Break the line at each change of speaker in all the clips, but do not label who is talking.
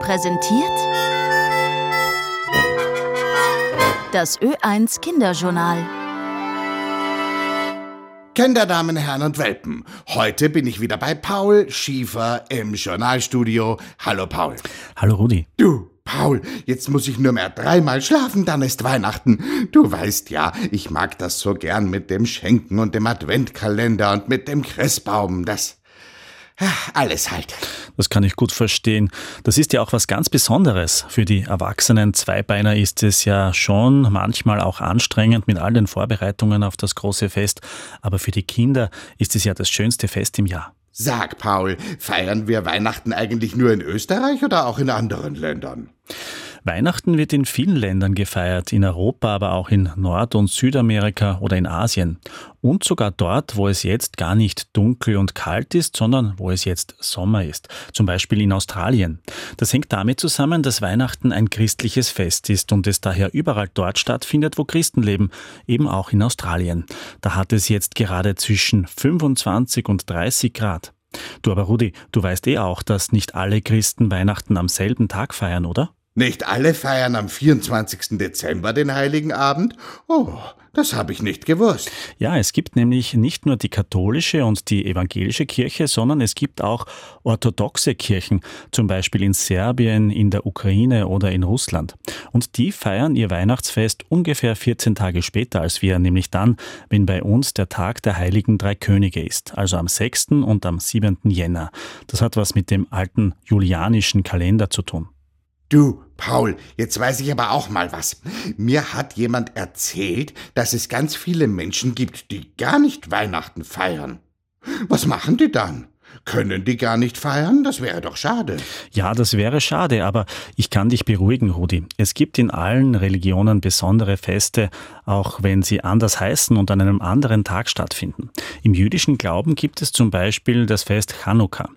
präsentiert das Ö1 Kinderjournal.
Kinder, Damen, Herren und Welpen. Heute bin ich wieder bei Paul Schiefer im Journalstudio. Hallo Paul.
Hallo Rudi.
Du, Paul, jetzt muss ich nur mehr dreimal schlafen, dann ist Weihnachten. Du weißt ja, ich mag das so gern mit dem Schenken und dem Adventkalender und mit dem Christbaum. Das alles halt.
Das kann ich gut verstehen. Das ist ja auch was ganz Besonderes. Für die erwachsenen Zweibeiner ist es ja schon manchmal auch anstrengend mit all den Vorbereitungen auf das große Fest. Aber für die Kinder ist es ja das schönste Fest im Jahr.
Sag, Paul, feiern wir Weihnachten eigentlich nur in Österreich oder auch in anderen Ländern?
Weihnachten wird in vielen Ländern gefeiert, in Europa, aber auch in Nord- und Südamerika oder in Asien. Und sogar dort, wo es jetzt gar nicht dunkel und kalt ist, sondern wo es jetzt Sommer ist. Zum Beispiel in Australien. Das hängt damit zusammen, dass Weihnachten ein christliches Fest ist und es daher überall dort stattfindet, wo Christen leben, eben auch in Australien. Da hat es jetzt gerade zwischen 25 und 30 Grad. Du aber Rudi, du weißt eh auch, dass nicht alle Christen Weihnachten am selben Tag feiern, oder?
Nicht alle feiern am 24. Dezember den Heiligen Abend? Oh, das habe ich nicht gewusst.
Ja, es gibt nämlich nicht nur die katholische und die evangelische Kirche, sondern es gibt auch orthodoxe Kirchen, zum Beispiel in Serbien, in der Ukraine oder in Russland. Und die feiern ihr Weihnachtsfest ungefähr 14 Tage später als wir, nämlich dann, wenn bei uns der Tag der Heiligen Drei Könige ist, also am 6. und am 7. Jänner. Das hat was mit dem alten julianischen Kalender zu tun.
Du, Paul, jetzt weiß ich aber auch mal was. Mir hat jemand erzählt, dass es ganz viele Menschen gibt, die gar nicht Weihnachten feiern. Was machen die dann? Können die gar nicht feiern? Das wäre doch schade.
Ja, das wäre schade, aber ich kann dich beruhigen, Rudi. Es gibt in allen Religionen besondere Feste, auch wenn sie anders heißen und an einem anderen Tag stattfinden. Im jüdischen Glauben gibt es zum Beispiel das Fest Chanukka.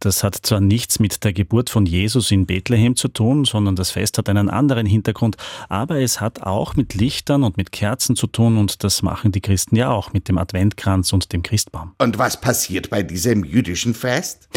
Das hat zwar nichts mit der Geburt von Jesus in Bethlehem zu tun, sondern das Fest hat einen anderen Hintergrund, aber es hat auch mit Lichtern und mit Kerzen zu tun und das machen die Christen ja auch mit dem Adventkranz und dem Christbaum.
Und was passiert bei diesem jüdischen Fest?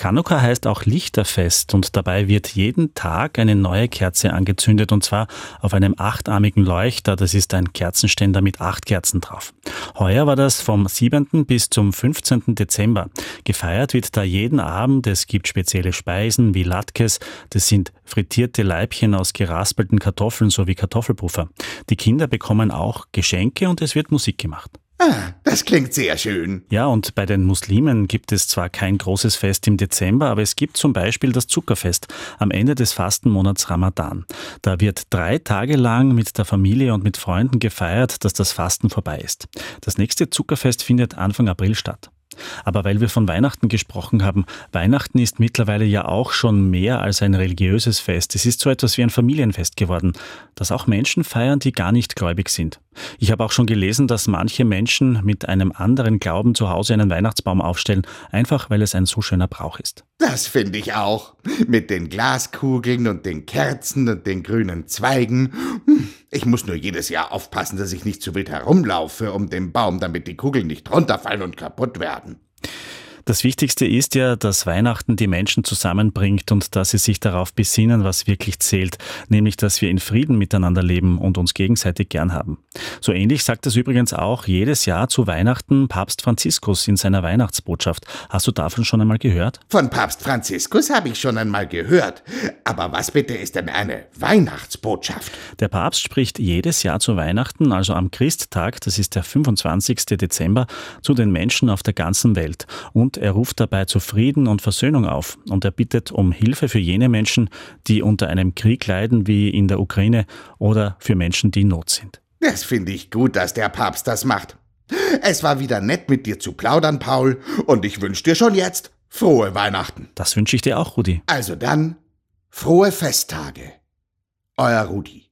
Chanukka heißt auch Lichterfest und dabei wird jeden Tag eine neue Kerze angezündet und zwar auf einem achtarmigen Leuchter. Das ist ein Kerzenständer mit acht Kerzen drauf. Heuer war das vom 7. bis zum 15. Dezember. Gefeiert wird da jeden Abend. Es gibt spezielle Speisen wie Latkes. Das sind frittierte Leibchen aus geraspelten Kartoffeln sowie Kartoffelpuffer. Die Kinder bekommen auch Geschenke und es wird Musik gemacht.
Ah, das klingt sehr schön.
Ja, und bei den Muslimen gibt es zwar kein großes Fest im Dezember, aber es gibt zum Beispiel das Zuckerfest am Ende des Fastenmonats Ramadan. Da wird drei Tage lang mit der Familie und mit Freunden gefeiert, dass das Fasten vorbei ist. Das nächste Zuckerfest findet Anfang April statt. Aber weil wir von Weihnachten gesprochen haben, Weihnachten ist mittlerweile ja auch schon mehr als ein religiöses Fest. Es ist so etwas wie ein Familienfest geworden, das auch Menschen feiern, die gar nicht gläubig sind. Ich habe auch schon gelesen, dass manche Menschen mit einem anderen Glauben zu Hause einen Weihnachtsbaum aufstellen, einfach weil es ein so schöner Brauch ist.
Das finde ich auch. Mit den Glaskugeln und den Kerzen und den grünen Zweigen. Hm, ich muss nur jedes Jahr aufpassen, dass ich nicht zu wild herumlaufe um den Baum, damit die Kugeln nicht runterfallen und kaputt werden.
Das Wichtigste ist ja, dass Weihnachten die Menschen zusammenbringt und dass sie sich darauf besinnen, was wirklich zählt, nämlich dass wir in Frieden miteinander leben und uns gegenseitig gern haben. So ähnlich sagt es übrigens auch jedes Jahr zu Weihnachten Papst Franziskus in seiner Weihnachtsbotschaft. Hast du davon schon einmal gehört?
Von Papst Franziskus habe ich schon einmal gehört. Aber was bitte ist denn eine Weihnachtsbotschaft?
Der Papst spricht jedes Jahr zu Weihnachten, also am Christtag, das ist der 25. Dezember, zu den Menschen auf der ganzen Welt und und er ruft dabei zu Frieden und Versöhnung auf und er bittet um Hilfe für jene Menschen, die unter einem Krieg leiden wie in der Ukraine oder für Menschen, die in Not sind.
Das finde ich gut, dass der Papst das macht. Es war wieder nett mit dir zu plaudern, Paul, und ich wünsche dir schon jetzt frohe Weihnachten.
Das wünsche ich dir auch, Rudi.
Also dann, frohe Festtage. Euer Rudi.